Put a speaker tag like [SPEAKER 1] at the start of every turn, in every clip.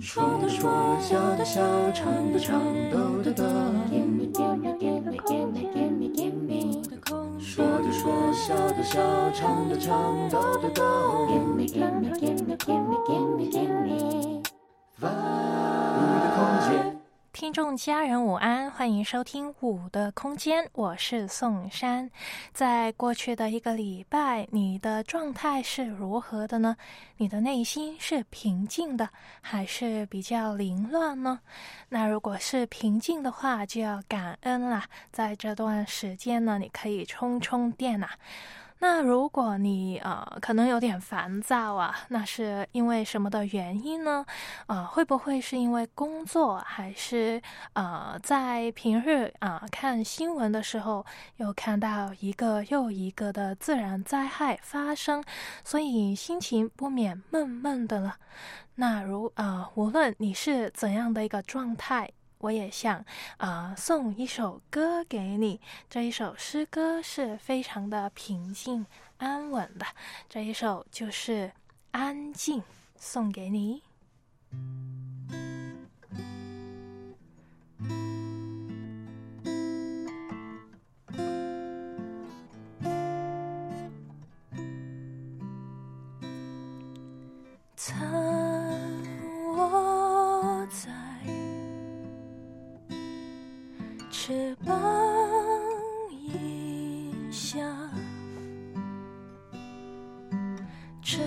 [SPEAKER 1] 说的说，笑的笑，唱的唱，逗的逗。说的说，笑的笑，唱的唱，逗的逗。五的空间。
[SPEAKER 2] 听众家人午安，欢迎收听五的空间，我是宋珊。在过去的一个礼拜，你的状态是如何的呢？你的内心是平静的，还是比较凌乱呢？那如果是平静的话，就要感恩啦。在这段时间呢，你可以充充电啊。那如果你呃可能有点烦躁啊，那是因为什么的原因呢？呃，会不会是因为工作，还是呃在平日啊看新闻的时候又看到一个又一个的自然灾害发生，所以心情不免闷闷的了？那如呃无论你是怎样的一个状态。我也想啊，送一首歌给你。这一首诗歌是非常的平静安稳的，这一首就是《安静》，送给你。翅膀一下，遮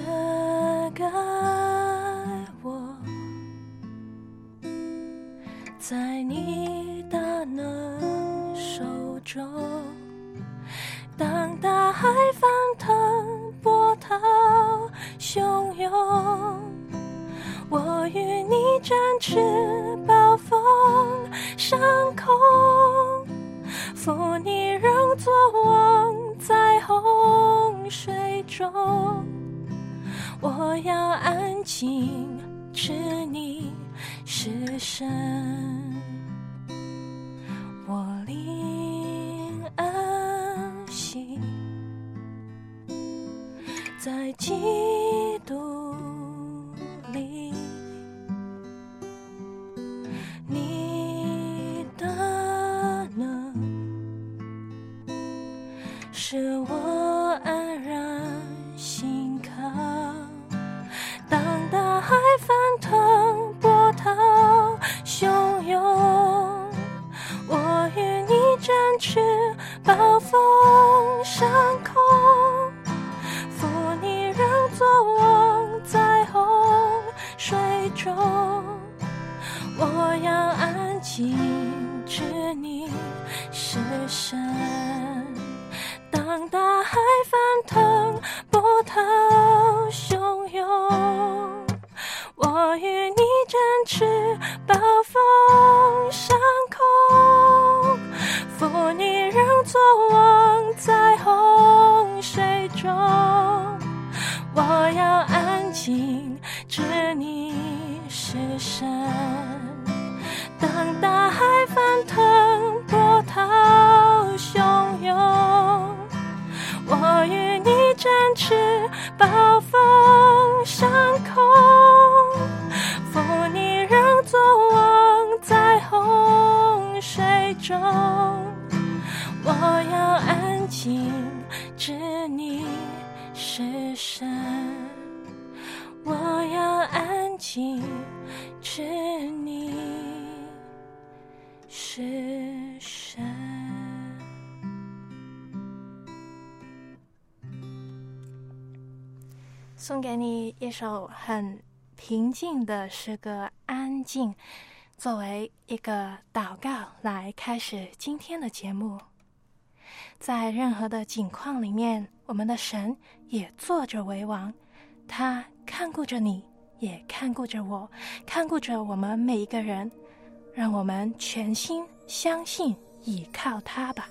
[SPEAKER 2] 盖我，在你大能手中。当大海翻腾，波涛汹涌，我与你展翅暴风上空，负你仍作望在洪水中，我要安静，知你是神，我灵安息在基督着我安然心靠。当大海翻腾，波涛汹涌，我与你展翅暴风上空，负你让作望在洪水中。我要安静，知你是神。海翻腾，波涛汹涌，我与你展翅暴风上空，负你仍作望在洪水中。我要安静，知你是神。当大海翻腾，波涛汹涌，我与你展翅暴风上空，负你仍作望在洪水中。我要安静，知你是神。我要安静，送给你一首很平静的诗歌《安静》，作为一个祷告来开始今天的节目。在任何的境况里面，我们的神也坐着为王，他看顾着你，也看顾着我，看顾着我们每一个人。让我们全心相信，倚靠他吧。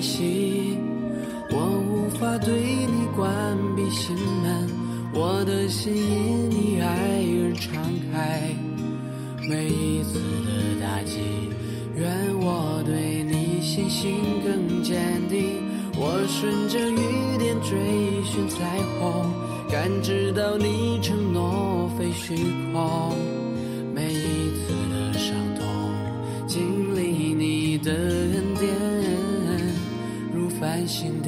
[SPEAKER 1] 息我无法对你关闭心门我的心因你爱而敞开。每一次的打击愿我对你信心更坚定。我顺着雨点追寻彩虹感知到你承诺非虚空。如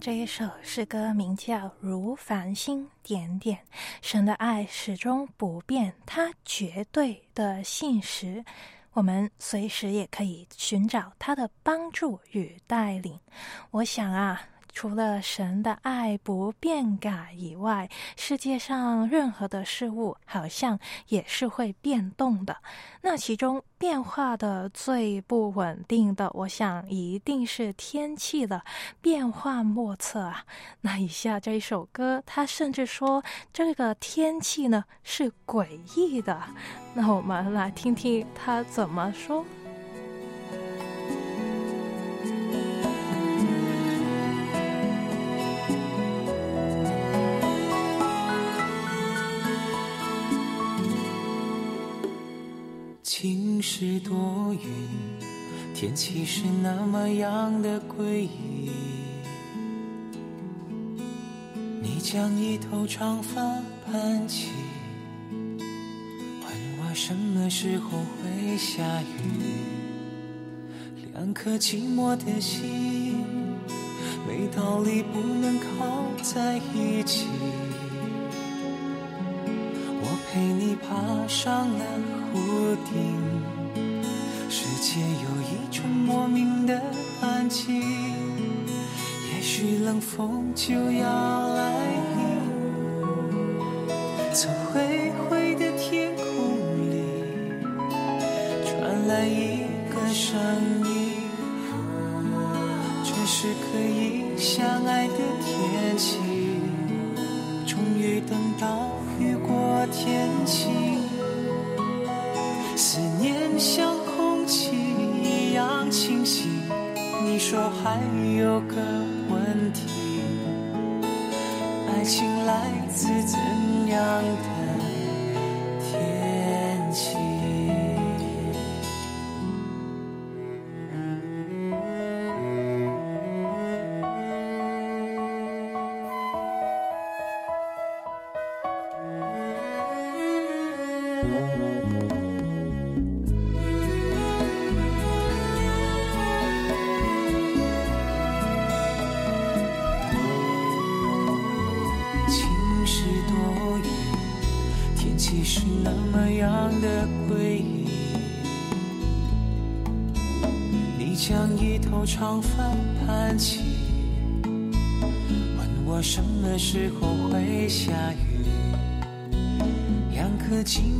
[SPEAKER 2] 这一首诗歌名叫《如繁星点点》。神的爱始终不变，他绝对的信实，我们随时也可以寻找他的帮助与带领。我想啊。除了神的爱不变改以外，世界上任何的事物好像也是会变动的。那其中变化的最不稳定的，我想一定是天气了，变化莫测啊。那以下这一首歌，他甚至说这个天气呢是诡异的。那我们来听听他怎么说。
[SPEAKER 3] 晴时多云，天气是那么样的诡异。你将一头长发盘起，问我什么时候会下雨。两颗寂寞的心，没道理不能靠在一起。爬上了屋顶，世界有一种莫名的安静，也许冷风就要来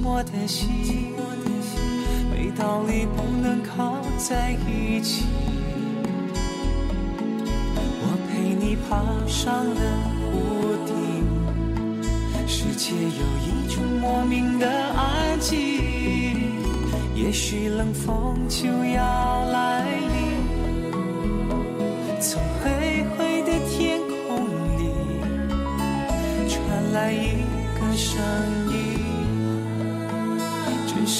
[SPEAKER 3] 寞的心，没道理不能靠在一起。我陪你爬上了屋顶，世界有一种莫名的安静，也许冷风就要来临。从灰灰的天空里传来一个声音，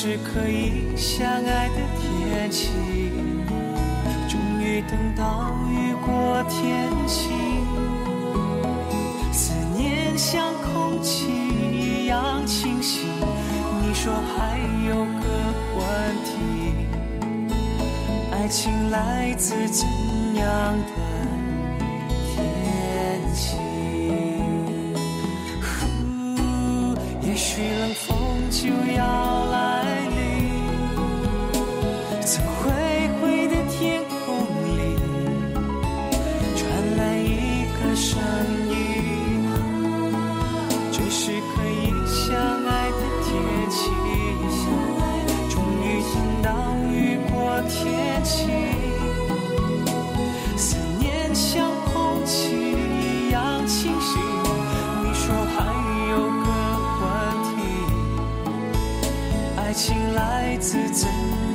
[SPEAKER 3] 是可以相爱的天气。终于等到雨过天晴，思念像空气一样清晰。你说还有个问题，爱情来自怎样的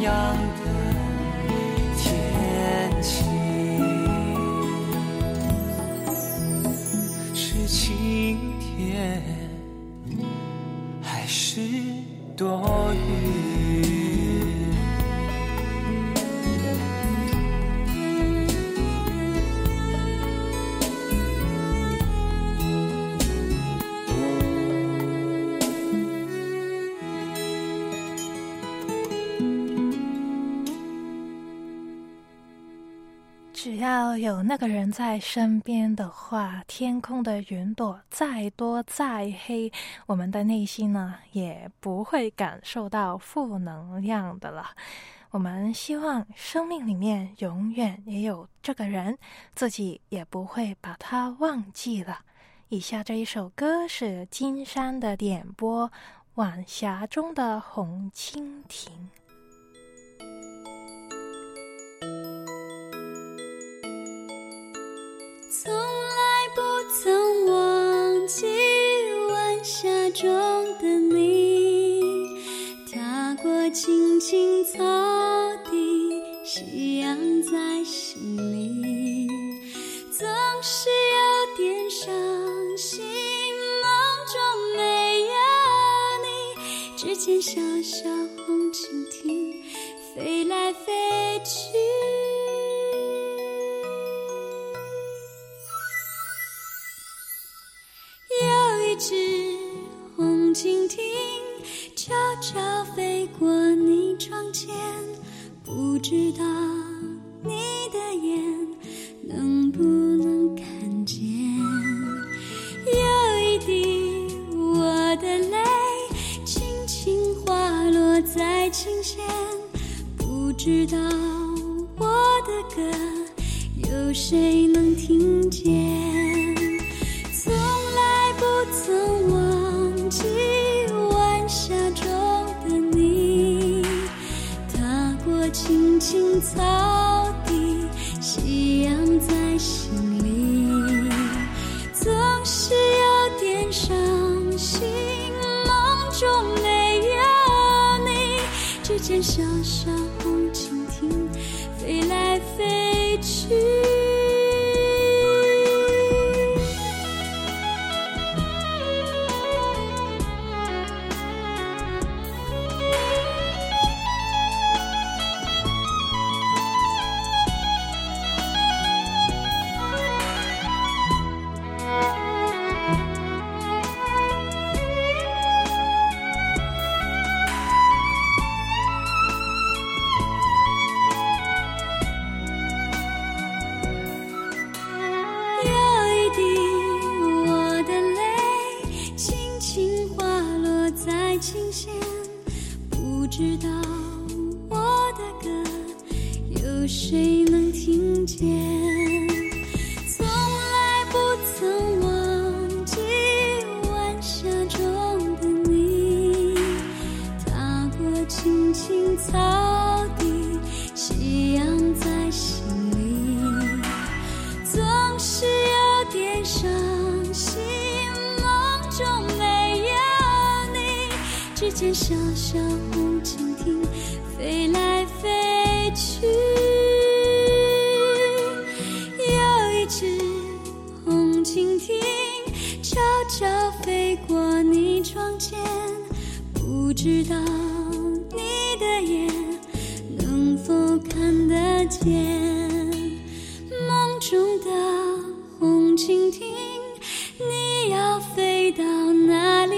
[SPEAKER 3] 样的天气？是晴天还是多云？
[SPEAKER 2] 只要有那个人在身边的话，天空的云朵再多再黑，我们的内心呢也不会感受到负能量的了。我们希望生命里面永远也有这个人，自己也不会把他忘记了。以下这一首歌是金山的点播，《晚霞中的红蜻蜓》。
[SPEAKER 4] 从来不曾忘记晚霞中的你，踏过青青草地，夕阳在心里，总是有点伤心，梦中没有你，只见小小红蜻蜓飞来飞去。只红蜻蜓悄悄飞过你窗前，不知道你的眼能不能看见。有一滴我的泪轻轻滑落在琴弦，不知道我的歌有谁能听见。夕，晚霞中的你，踏过青青草地，夕阳在心里，总是有点伤心，梦中没有你，只见小小红蜻蜓飞来飞去。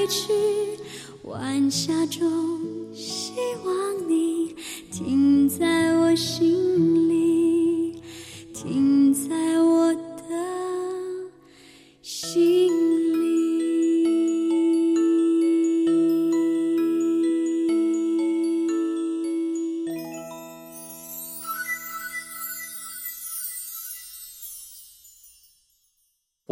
[SPEAKER 4] 去？晚霞中，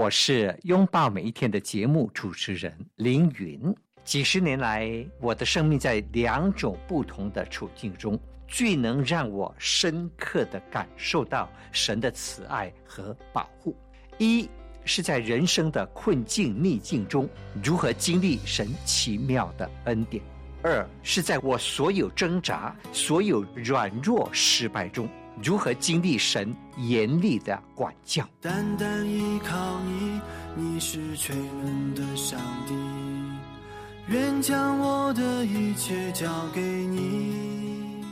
[SPEAKER 4] 我
[SPEAKER 5] 是拥抱每一天的节目主持人凌云。几十年来，我的生命在两种不同的处境中，最能让我深刻的感受到神的慈爱和保护。一是在人生的困境逆境中，如何经历神奇妙的恩典；二是在我所有挣扎、所有软弱、失败中，如何经历神严厉的管教。
[SPEAKER 3] 单单依靠你，你是全能的上帝，愿将我的一切交给你。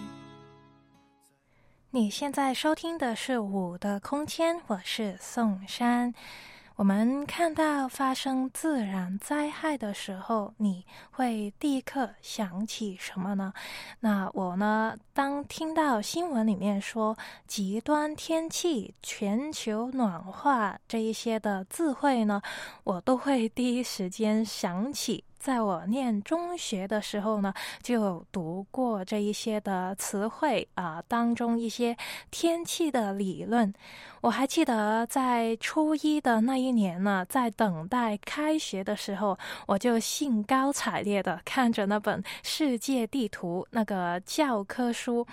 [SPEAKER 2] 你现在收听的是《五的空间》，我是宋珊。我们看到发生自然灾害的时候，你会立刻想起什么呢？那我呢？当听到新闻里面说极端天气、全球暖化这一些的智慧呢，我都会第一时间想起。在我念中学的时候呢，就读过这一些的词汇啊、当中一些天气的理论。我还记得在初一的那一年呢，在等待开学的时候，我就兴高采烈的看着那本世界地图那个教科书。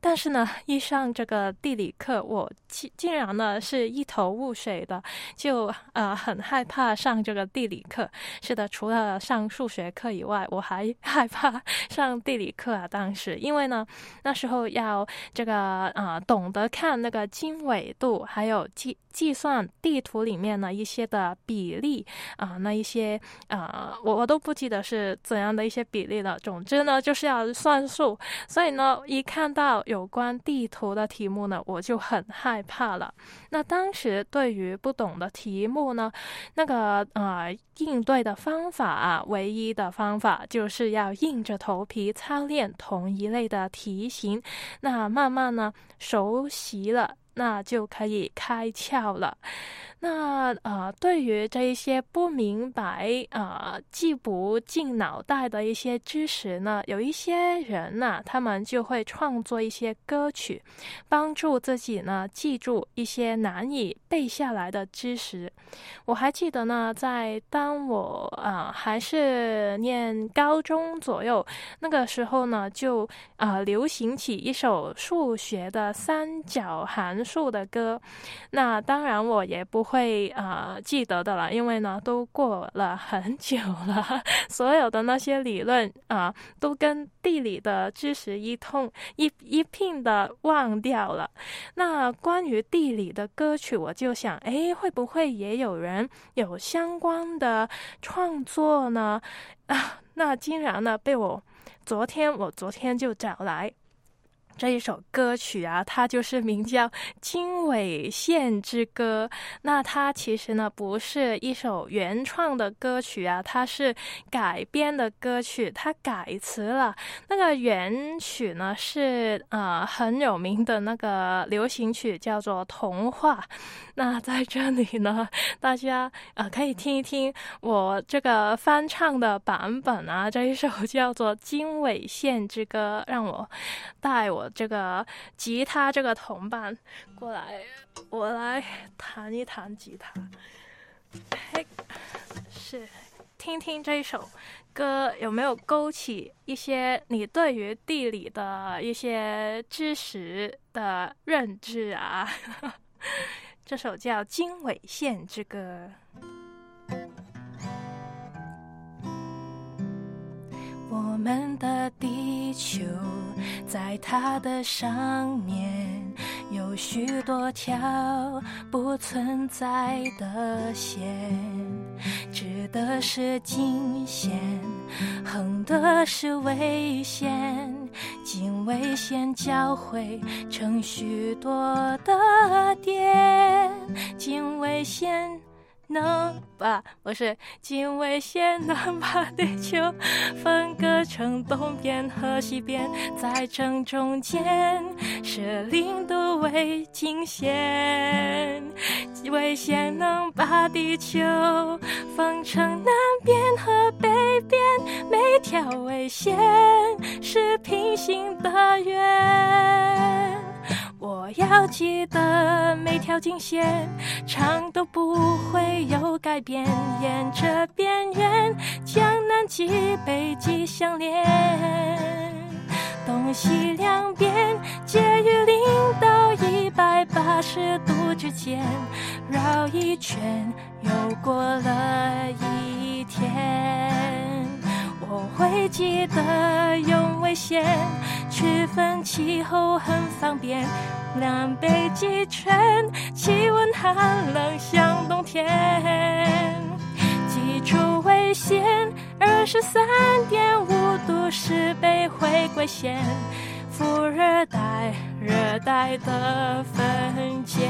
[SPEAKER 2] 但是呢，一上这个地理课，我竟竟然呢是一头雾水的，就呃很害怕上这个地理课。是的，除了上数学课以外，我还 害怕上地理课啊。当时因为呢，那时候要这个啊、懂得看那个经纬度，还有经计算地图里面呢一些的比例啊、那一些啊、我我都不记得是怎样的一些比例了。总之呢，就是要算数，所以呢，一看到有关地图的题目呢，我就很害怕了。那当时对于不懂的题目呢，那个呃应对的方法啊，唯一的方法就是要硬着头皮操练同一类的题型。那慢慢呢熟悉了。那就可以开窍了。那呃，对于这一些不明白啊、记不进脑袋的一些知识呢，有一些人呢、他们就会创作一些歌曲，帮助自己呢记住一些难以背下来的知识。我还记得呢，在当我啊、还是念高中左右那个时候呢，就啊、流行起一首数学的三角函数的歌。那当然我也不会啊、记得的了，因为呢都过了很久了，所有的那些理论啊、都跟地理的知识一通一一并的忘掉了。那关于地理的歌曲，我就想，哎，会不会也有人有相关的创作呢？啊，那竟然呢被我昨天我昨天就找来。这一首歌曲啊，它就是名叫《经纬线之歌》。那它其实呢不是一首原创的歌曲啊，它是改编的歌曲，它改词了。那个原曲呢是呃很有名的那个流行曲，叫做《童话》。那在这里呢，大家呃可以听一听我这个翻唱的版本啊。这一首叫做《经纬线之歌》，让我带我这个吉他这个同伴过来，我来弹一弹吉他。嘿，是，听听这首歌有没有勾起一些你对于地理的一些知识的认知啊？这首叫《经纬线之歌》。我们的地球，在它的上面有许多条不存在的线，直的是经线，横的是纬线，经纬线交汇成许多的点，经纬线。能把不是经纬线能把地球分割成东边和西边，在正中间是零度纬经线，纬线能把地球分成南边和北边，每条纬线是平行的圆。我要记得每条经线长都不会有改变，沿着边缘将南极、北极相连，东西两边介于零到一百八十度之间，绕一圈又过了一天。我会记得用纬线区分气候很方便，南北极圈气温寒冷像冬天。记住危险二十三点五度是北回归线，副热带热带的分界。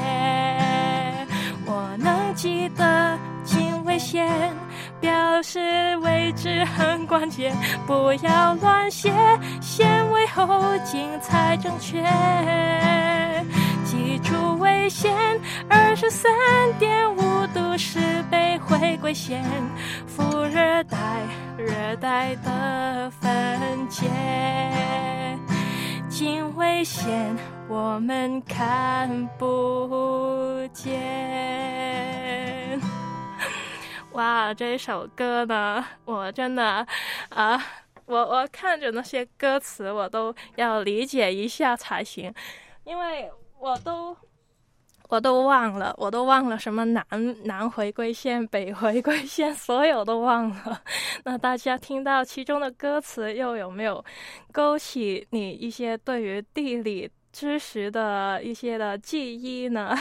[SPEAKER 2] 我能记得经纬线。表示位置很关键，不要乱写，先为后进才正确。记住纬线二十三点五度是北回归线，副热带热带的分界，经纬线我们看不见。哇，这一首歌呢，我真的，啊，我我看着那些歌词，我都要理解一下才行，因为我都我都忘了，我都忘了什么南南回归线、北回归线，所有都忘了。那大家听到其中的歌词，又有没有勾起你一些对于地理知识的一些的记忆呢？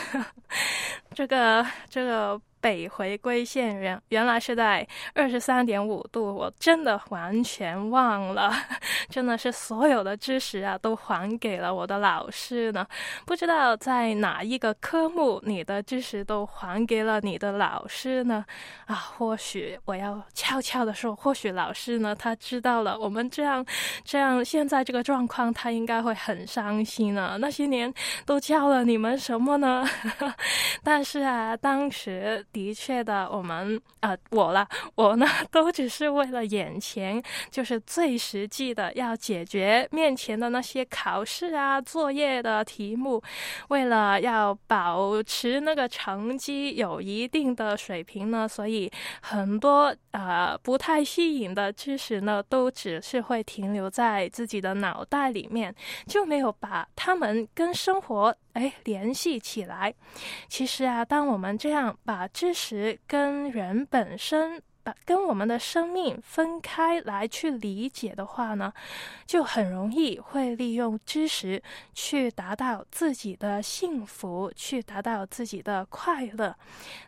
[SPEAKER 2] 这 个这个。北回归线原原来是在二十三点五度，我真的完全忘了，真的是所有的知识啊都还给了我的老师呢。不知道在哪一个科目，你的知识都还给了你的老师呢？啊，或许我要悄悄的说，或许老师呢他知道了我们这样这样现在这个状况，他应该会很伤心呢。那些年都教了你们什么呢？但是啊，当时。的确的，我们呃，我了，我呢，都只是为了眼前，就是最实际的，要解决面前的那些考试啊、作业的题目，为了要保持那个成绩有一定的水平呢，所以很多呃不太吸引的知识呢，都只是会停留在自己的脑袋里面，就没有把他们跟生活。哎，联系起来。其实啊，当我们这样把知识跟人本身跟我们的生命分开来去理解的话呢，就很容易会利用知识去达到自己的幸福，去达到自己的快乐。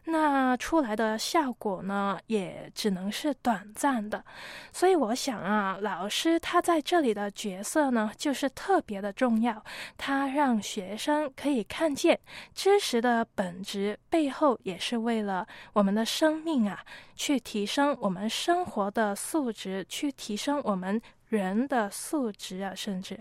[SPEAKER 2] 那出来的效果呢，也只能是短暂的。所以我想啊，老师他在这里的角色呢，就是特别的重要。他让学生可以看见知识的本质背后，也是为了我们的生命啊，去提升我们生活的素质，去提升我们人的素质啊，甚至。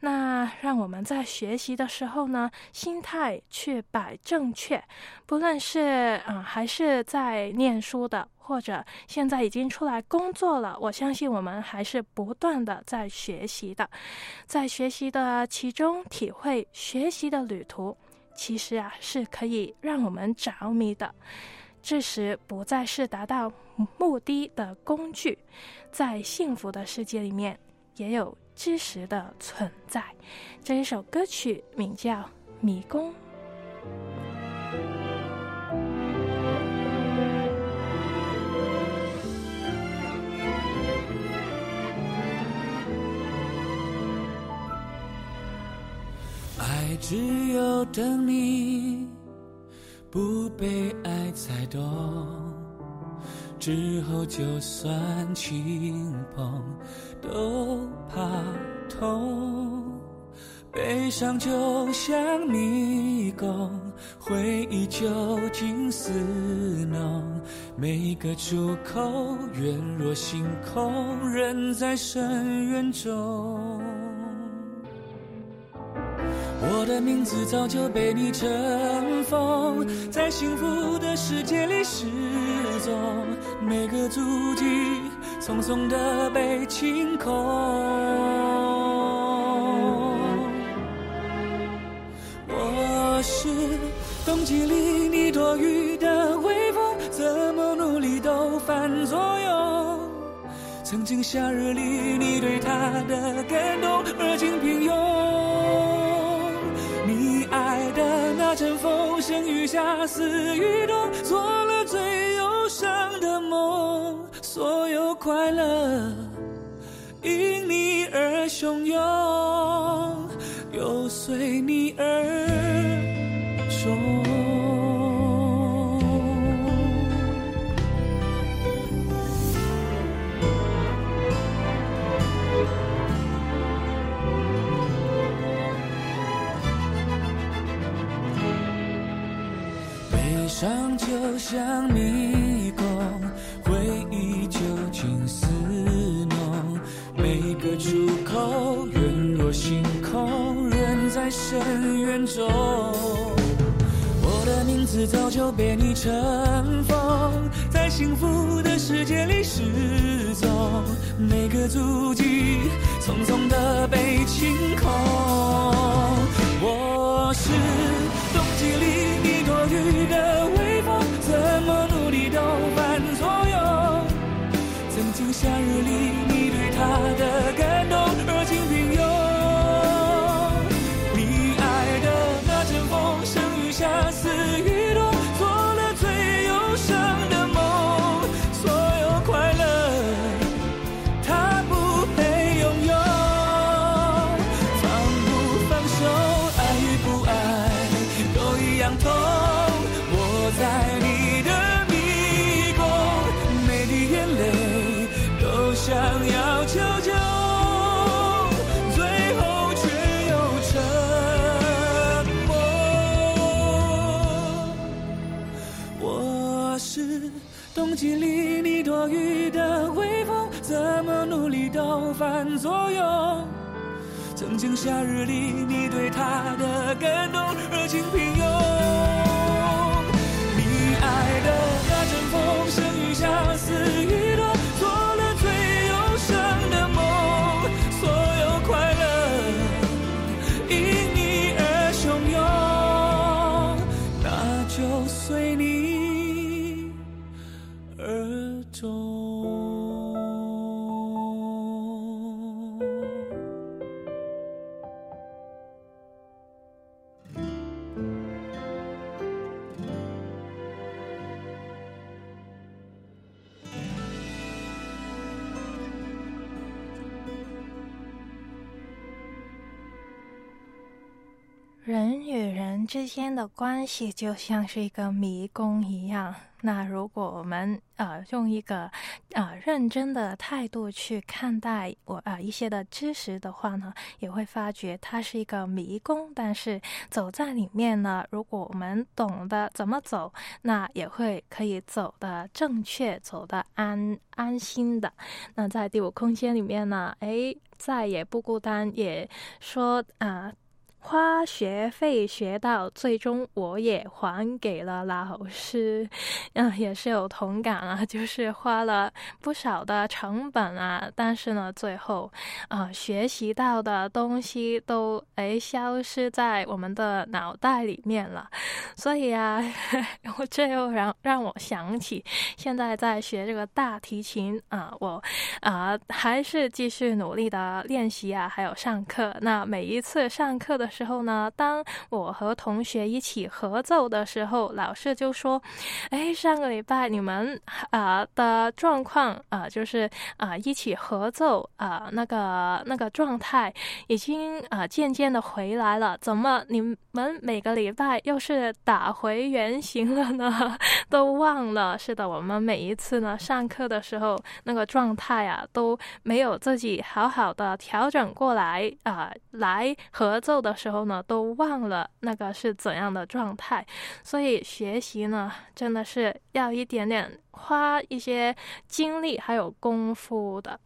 [SPEAKER 2] 那让我们在学习的时候呢，心态去摆正确，不论是啊还是在念书的，或者现在已经出来工作了，我相信我们还是不断的在学习的，在学习的其中体会学习的旅途，其实啊是可以让我们着迷的。知识不再是达到目的的工具，在幸福的世界里面也有。知识的存在，这一首歌曲名叫《迷宫》。
[SPEAKER 3] 爱只有等你不被爱猜懂。之后就算轻碰都怕痛，悲伤就像迷宫，回忆就近似浓，每个出口远若星空，人在深渊中。我的名字早就被你尘封，在幸福的世界里失踪，每个足迹匆匆的被清空。我是冬季里你躲雨的微风，怎么努力都反作用。曾经夏日里你对他的感动，而今平庸。爱的那阵风，声雨下似雨冬，做了最忧伤的梦。所有快乐因你而汹涌，又随你而终。伤就像迷宫，回忆究竟似浓，每个出口远若星空，人在深渊中。我的名字早就被你尘封，在幸福的世界里失踪，每个足迹匆匆的被清空。我是记忆里你多余的微风，怎么努力都反作用。曾经夏日里你对他的感动，热情平庸。你爱的那阵风，声雨下似雨
[SPEAKER 2] 之间的关系就像是一个迷宫一样。那如果我们呃用一个呃认真的态度去看待我啊一些的知识的话呢，也会发觉它是一个迷宫。但是走在里面呢，如果我们懂得怎么走，那也会可以走的正确，走的安安心的。那在第五空间里面呢，哎，再也不孤单，也说啊。花学费学到最终，我也还给了老师，嗯，也是有同感啊，就是花了不少的成本啊，但是呢，最后啊，学习到的东西都哎消失在我们的脑袋里面了，所以啊，我这又让让我想起现在在学这个大提琴啊，我啊还是继续努力的练习啊，还有上课，那每一次上课的。时候呢，当我和同学一起合奏的时候，老师就说：“哎，上个礼拜你们啊的状况啊，就是啊一起合奏啊那个那个状态已经啊渐渐的回来了，怎么你们每个礼拜又是打回原形了呢？都忘了？是的，我们每一次呢上课的时候那个状态啊都没有自己好好的调整过来啊，来合奏的。”时候呢，都忘了那个是怎样的状态，所以学习呢，真的是要一点点花一些精力还有功夫的。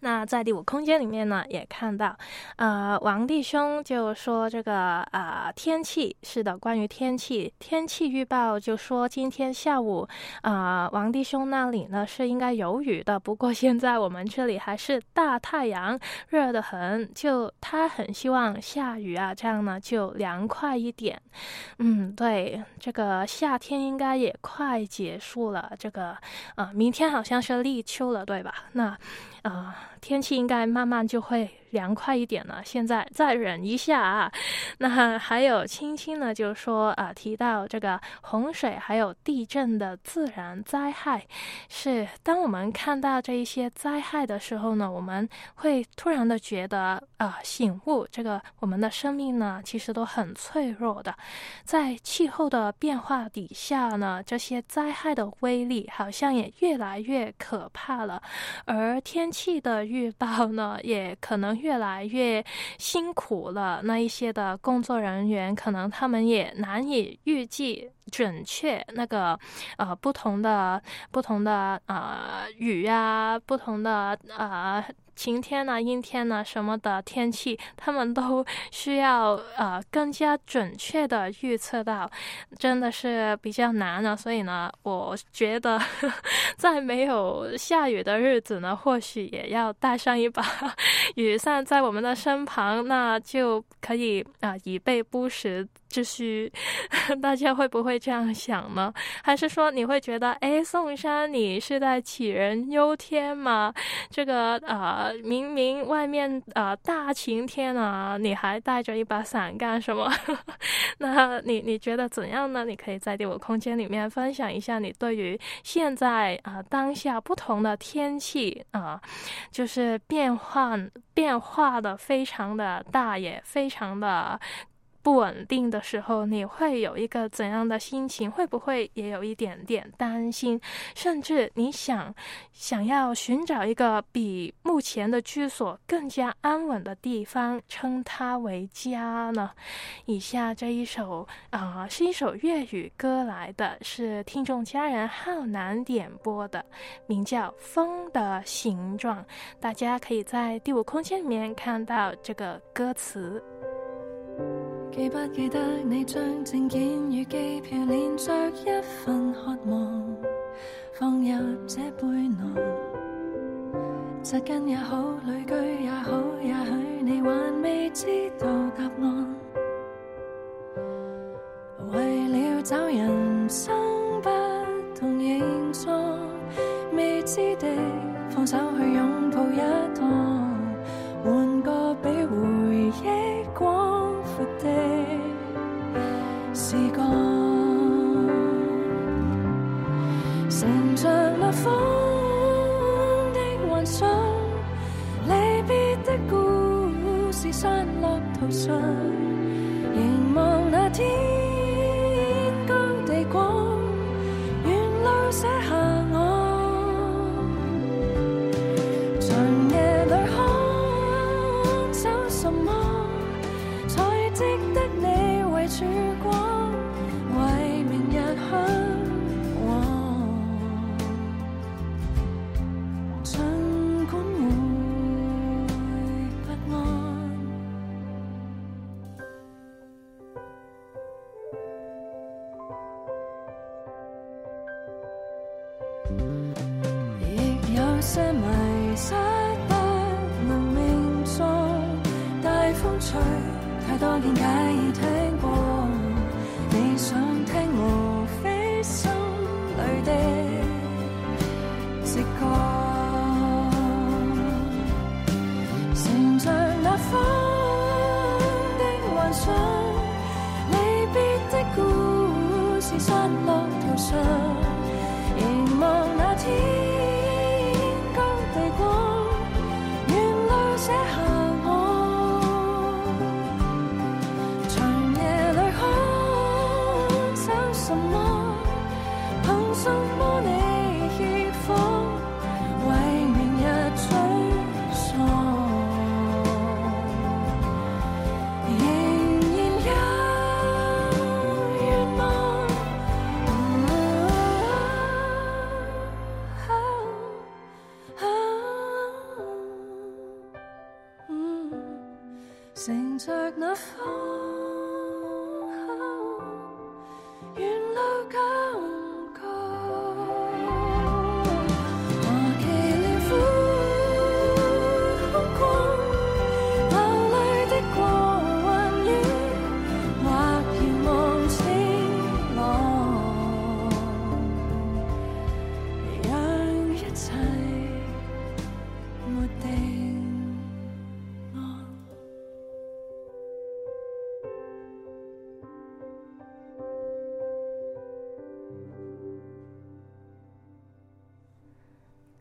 [SPEAKER 2] 那在第五空间里面呢，也看到，呃，王弟兄就说这个啊，天气是的，关于天气，天气预报就说今天下午，啊，王弟兄那里呢是应该有雨的，不过现在我们这里还是大太阳，热得很，就他很希望下雨啊，这样呢就凉快一点。嗯，对，这个夏天应该也快结束了，这个啊，明天好像是立秋了，对吧？那。啊，天气应该慢慢就会。凉快一点了，现在再忍一下啊。那还有青青呢，就说啊，提到这个洪水还有地震的自然灾害，是当我们看到这一些灾害的时候呢，我们会突然的觉得啊，醒悟，这个我们的生命呢，其实都很脆弱的，在气候的变化底下呢，这些灾害的威力好像也越来越可怕了，而天气的预报呢，也可能。越来越辛苦了，那一些的工作人员可能他们也难以预计准确那个呃不同的不同的啊雨啊，不同的啊。晴天呢，阴天呢，什么的天气，他们都 需要呃更加准确的预测到，真的是比较难了。所以呢，我觉得 在没有下雨的日子呢，或许也要带上一把雨伞在我们的身旁，那就可以啊以备不时。就是，大家会不会这样想呢？还是说你会觉得，哎，宋山，你是在杞人忧天吗？这个呃，明明外面呃大晴天啊，你还带着一把伞干什么？那你你觉得怎样呢？你可以在第五空间里面分享一下你对于现在啊当下不同的天气啊，就是变换变化的非常的大，也非常的。不稳定的时候，你会有一个怎样的心情？会不会也有一点点担心？甚至你想想要寻找一个比目前的居所更加安稳的地方，称它为家呢？以下这一首啊，是一首粤语歌来的，是听众家人浩南点播的，名叫《风的形状》。大家可以在第五空间里面看到这个歌词。
[SPEAKER 6] 记不记得你将证件与机票连着一份渴望放入这背囊？扎根也好，旅居也好，也许你还未知道答案。为了找人生不同形状，未知的放手去拥抱一趟，广。的时光，乘着落风的幻想，离别的故事散落途上，凝望那天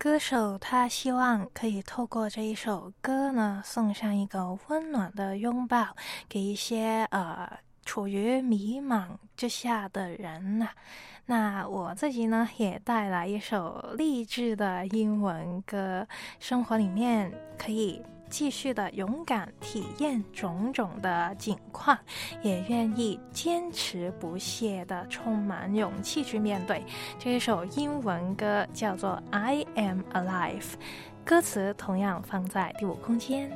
[SPEAKER 2] 歌手他希望可以透过这一首歌呢，送上一个温暖的拥抱，给一些呃处于迷茫之下的人呐、那我自己呢，也带来一首励志的英文歌，生活里面可以继续的勇敢体验种种的境况，也愿意坚持不懈的充满勇气去面对。这一首英文歌叫做《I Am Alive》，歌词同样放在第五空间。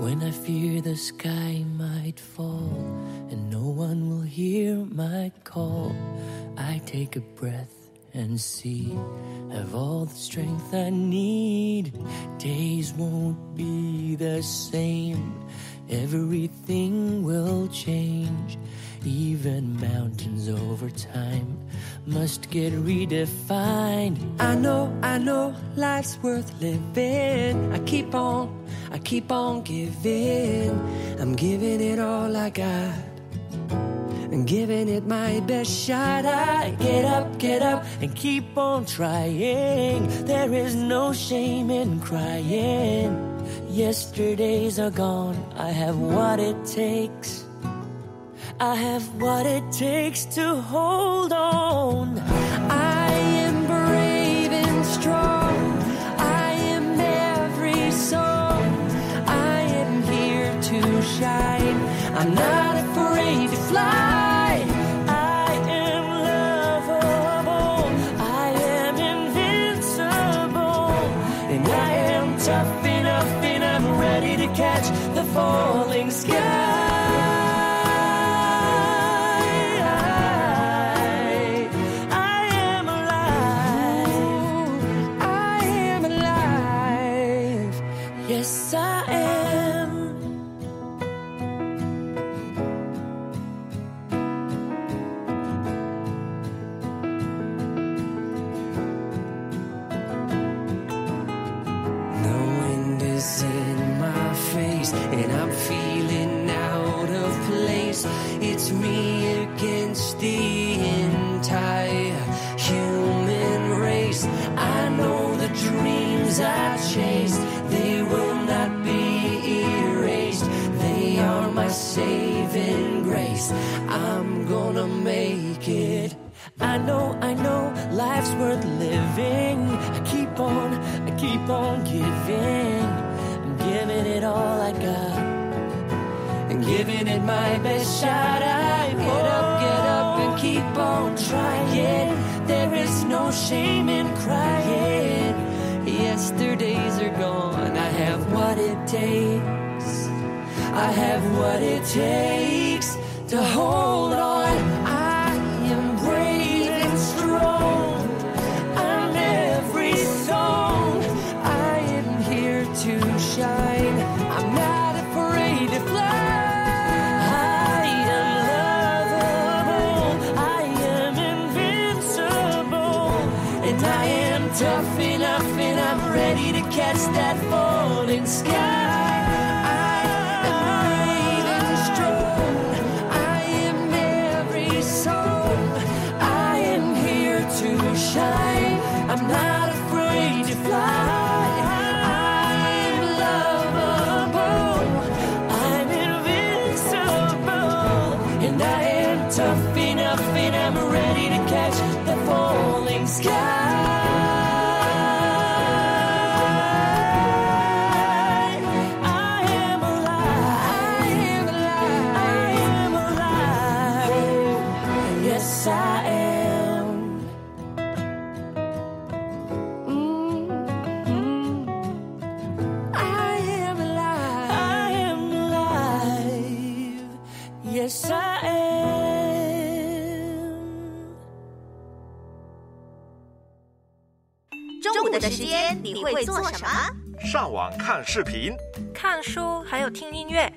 [SPEAKER 1] When I fear the sky might fall and no one will hear my call, I take a breath and see have all the strength I need. Days won't be the same, everything will change. Even mountains over time must get redefined. I know, I know life's worth living. I keep on, I keep on giving. I'm giving it all I got. I'm giving it my best shot. I get up, get up, and keep on trying. There is no shame in crying. Yesterdays are gone. I have what it takes. I have what it takes to hold on. I am brave and strong. I am every song. I am here to shine. I'm not it my best shot. I get up, get up, and keep on trying. There is no shame in crying. Yesterdays are gone. I have what it takes. I have what it takes to hold
[SPEAKER 7] 视频，
[SPEAKER 2] 看书还有听音乐，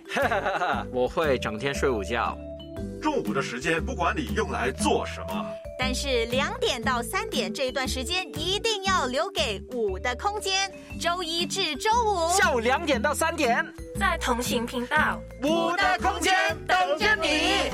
[SPEAKER 8] 我会整天睡午觉。
[SPEAKER 7] 中午的时间不管你用来做什么，
[SPEAKER 9] 但是两点到三点这一段时间一定要留给舞的空间，周一至周五。
[SPEAKER 8] 下午两点到三点，
[SPEAKER 2] 在同行频道。
[SPEAKER 8] 五的空间等着你。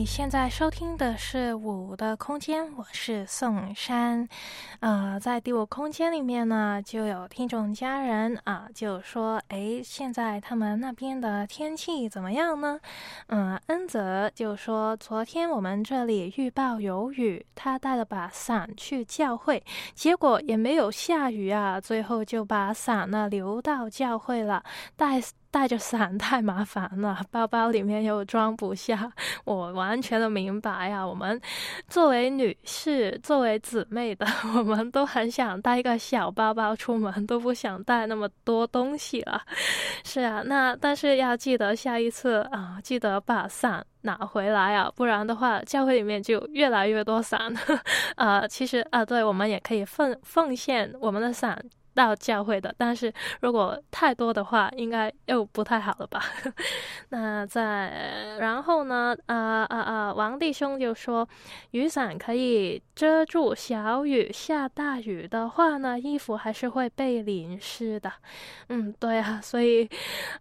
[SPEAKER 1] 你
[SPEAKER 2] 现在收听的是《五的空间》，我是宋珊。呃，在第五空间里面呢，就有听众家人啊，就说：“诶，现在他们那边的天气怎么样呢？”嗯，恩泽就说：“昨天我们这里预报有雨，他带了把伞去教会，结果也没有下雨啊，最后就把伞呢留到教会了，带。”带着伞太麻烦了，包包里面又装不下。我完全的明白呀、我们作为女士，作为姊妹的，我们都很想带一个小包包出门，都不想带那么多东西了。是啊，那但是要记得下一次啊，记得把伞拿回来啊，不然的话，教会里面就越来越多伞。呃，其实啊，对我们也可以奉奉献我们的伞。到教会的，但是如果太多的话，应该又不太好了吧？那在然后呢？啊啊啊！王弟兄就说，雨伞可以遮住小雨，下大雨的话呢，衣服还是会被淋湿的。嗯，对啊，所以，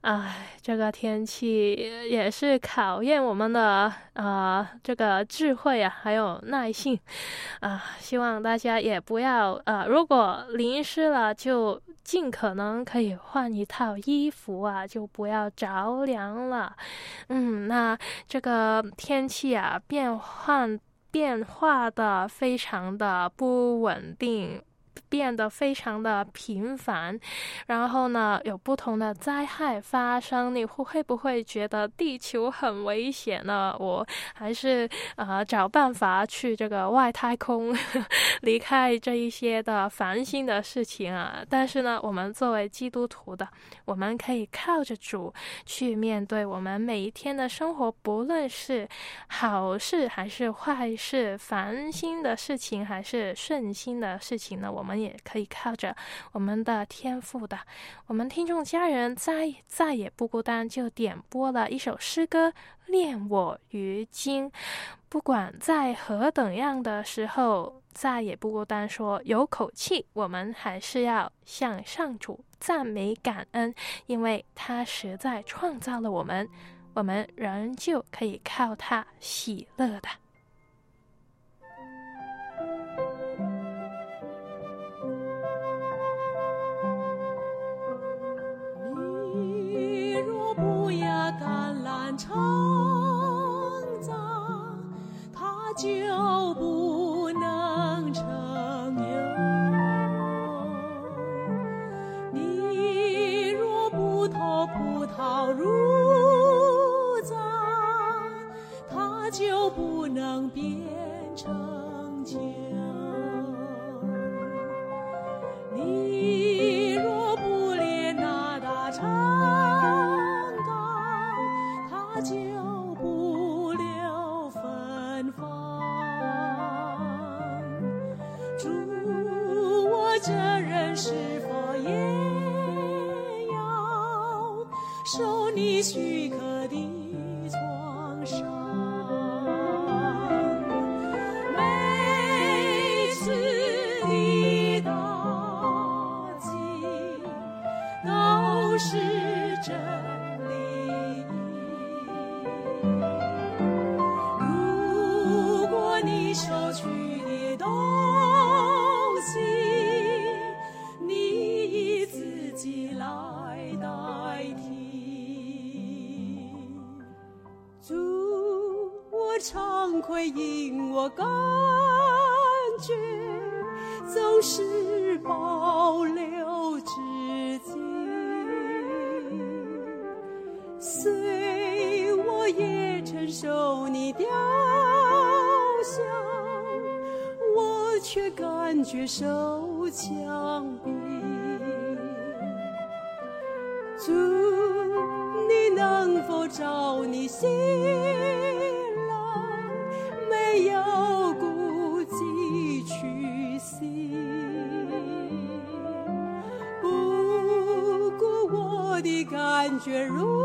[SPEAKER 2] 唉，这个天气也是考验我们的呃这个智慧啊，还有耐性啊。希望大家也不要呃，如果淋湿了。就就尽可能可以换一套衣服啊，就不要着凉了。嗯，那这个天气啊，变换变化的非常的不稳定。变得非常的频繁，然后呢，有不同的灾害发生，你会会不会觉得地球很危险呢？我还是呃找办法去这个外太空，离开这一些的烦心的事情啊。但是呢，我们作为基督徒的，我们可以靠着主去面对我们每一天的生活，不论是好事还是坏事，烦心的事情还是顺心的事情呢，我们。我们也可以靠着我们的天赋的，我们听众家人再再也不孤单，就点播了一首诗歌，恋我于今，不管在何等样的时候，再也不孤单，说有口气，我们还是要向上主赞美感恩，因为他实在创造了我们，我们仍旧可以靠他喜乐的。
[SPEAKER 4] 呀橄榄成长，它就不能成油。你若不偷葡萄入，它就不能变成酒。is. 感觉总是保留至今。虽我也承受你雕像我却感觉手巧雪如。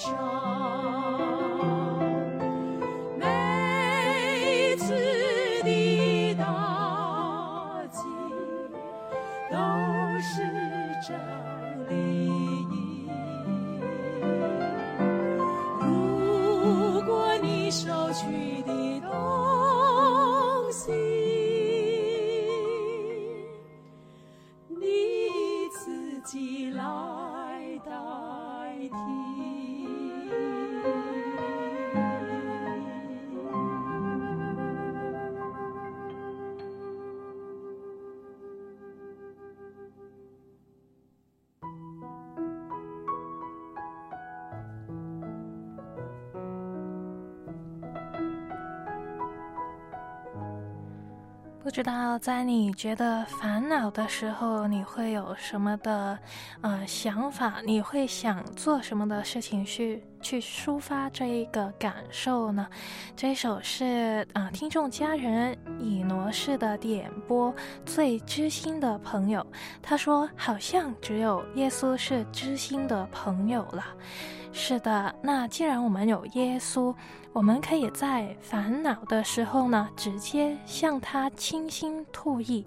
[SPEAKER 10] 上。
[SPEAKER 2] 不知道在你觉得烦恼的时候，你会有什么的呃想法？你会想做什么的事情去去抒发这一个感受呢？这首是啊、听众家人以挪士的点播，最知心的朋友。他说，好像只有耶稣是知心的朋友了。是的，那既然我们有耶稣，我们可以在烦恼的时候呢，直接向他倾心吐意，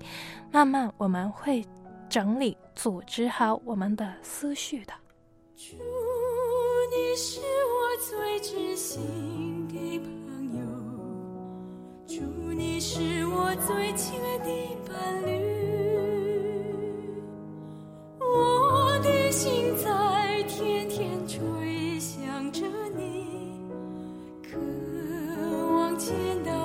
[SPEAKER 2] 慢慢我们会整理、组织好我们的思绪的。
[SPEAKER 4] 主，你是我最知心的朋友，主，你是我最亲爱的伴侣，我的心在天天追见到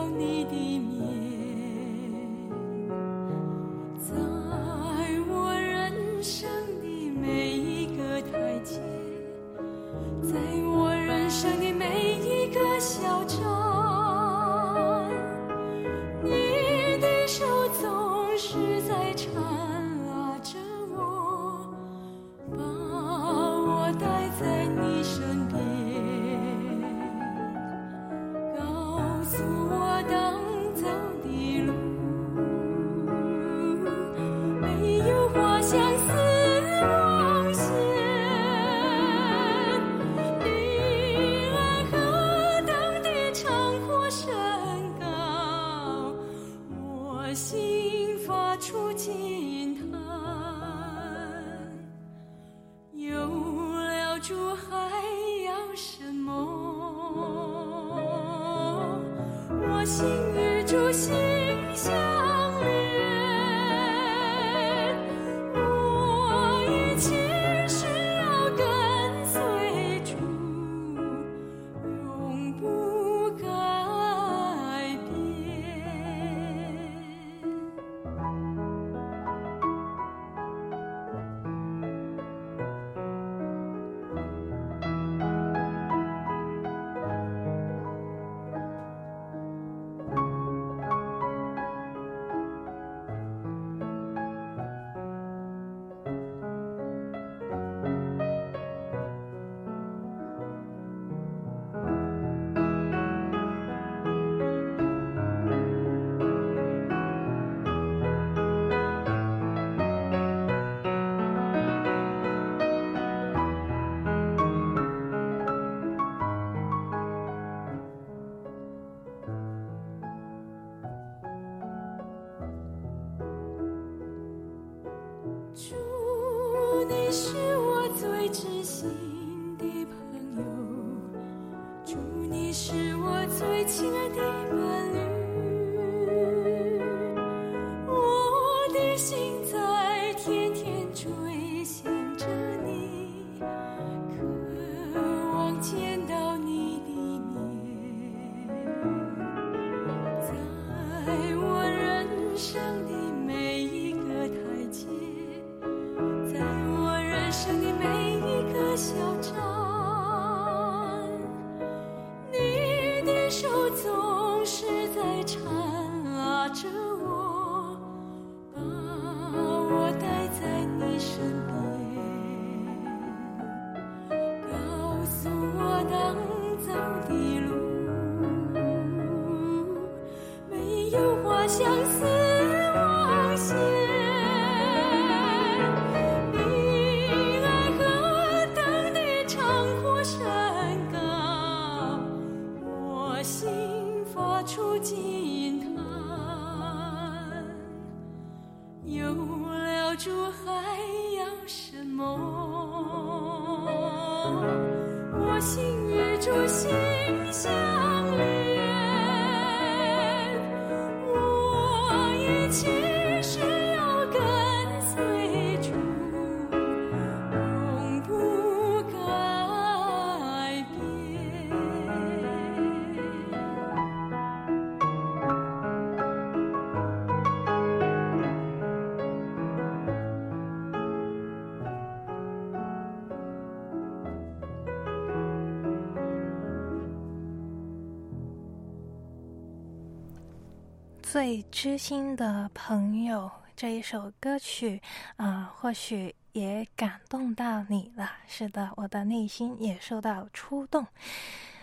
[SPEAKER 2] 最知心的朋友这一首歌曲啊、或许也感动到你了。是的，我的内心也受到触动。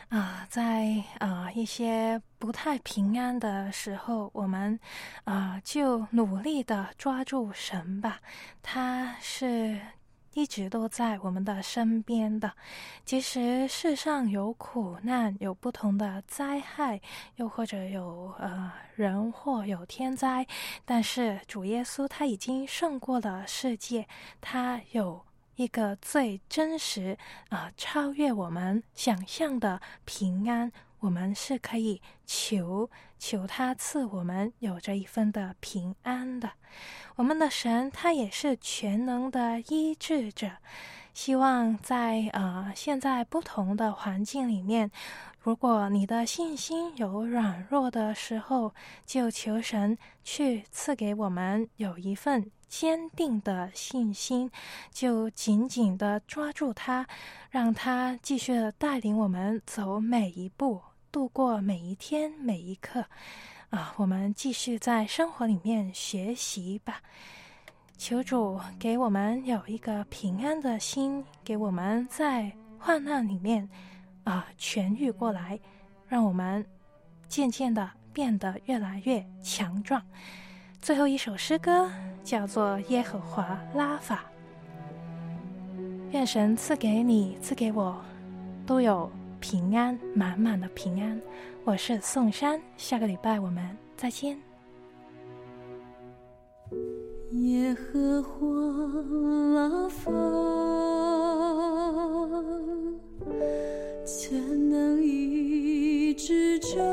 [SPEAKER 2] 啊、在啊、一些不太平安的时候，我们啊、就努力的抓住神吧，他是一直都在我们的身边的。即使世上有苦难，有不同的灾害，又或者有呃人祸、有天灾，但是主耶稣他已经胜过了世界，他有一个最真实啊、超越我们想象的平安。我们是可以求求他赐我们有这一份的平安的。我们的神他也是全能的医治者，希望在呃现在不同的环境里面，如果你的信心有软弱的时候，就求神去赐给我们有一份坚定的信心，就紧紧的抓住它，让它继续带领我们走每一步，度过每一天每一刻。啊，我们继续在生活里面学习吧。求主给我们有一个平安的心，给我们在患难里面啊痊愈过来，让我们渐渐的变得越来越强壮。最后一首诗歌叫做《耶和华拉法》，愿神赐给你，赐给我，都有平安，满满的平安。我是宋山，下个礼拜我们再见。
[SPEAKER 4] 耶和华拉法，全能医治者，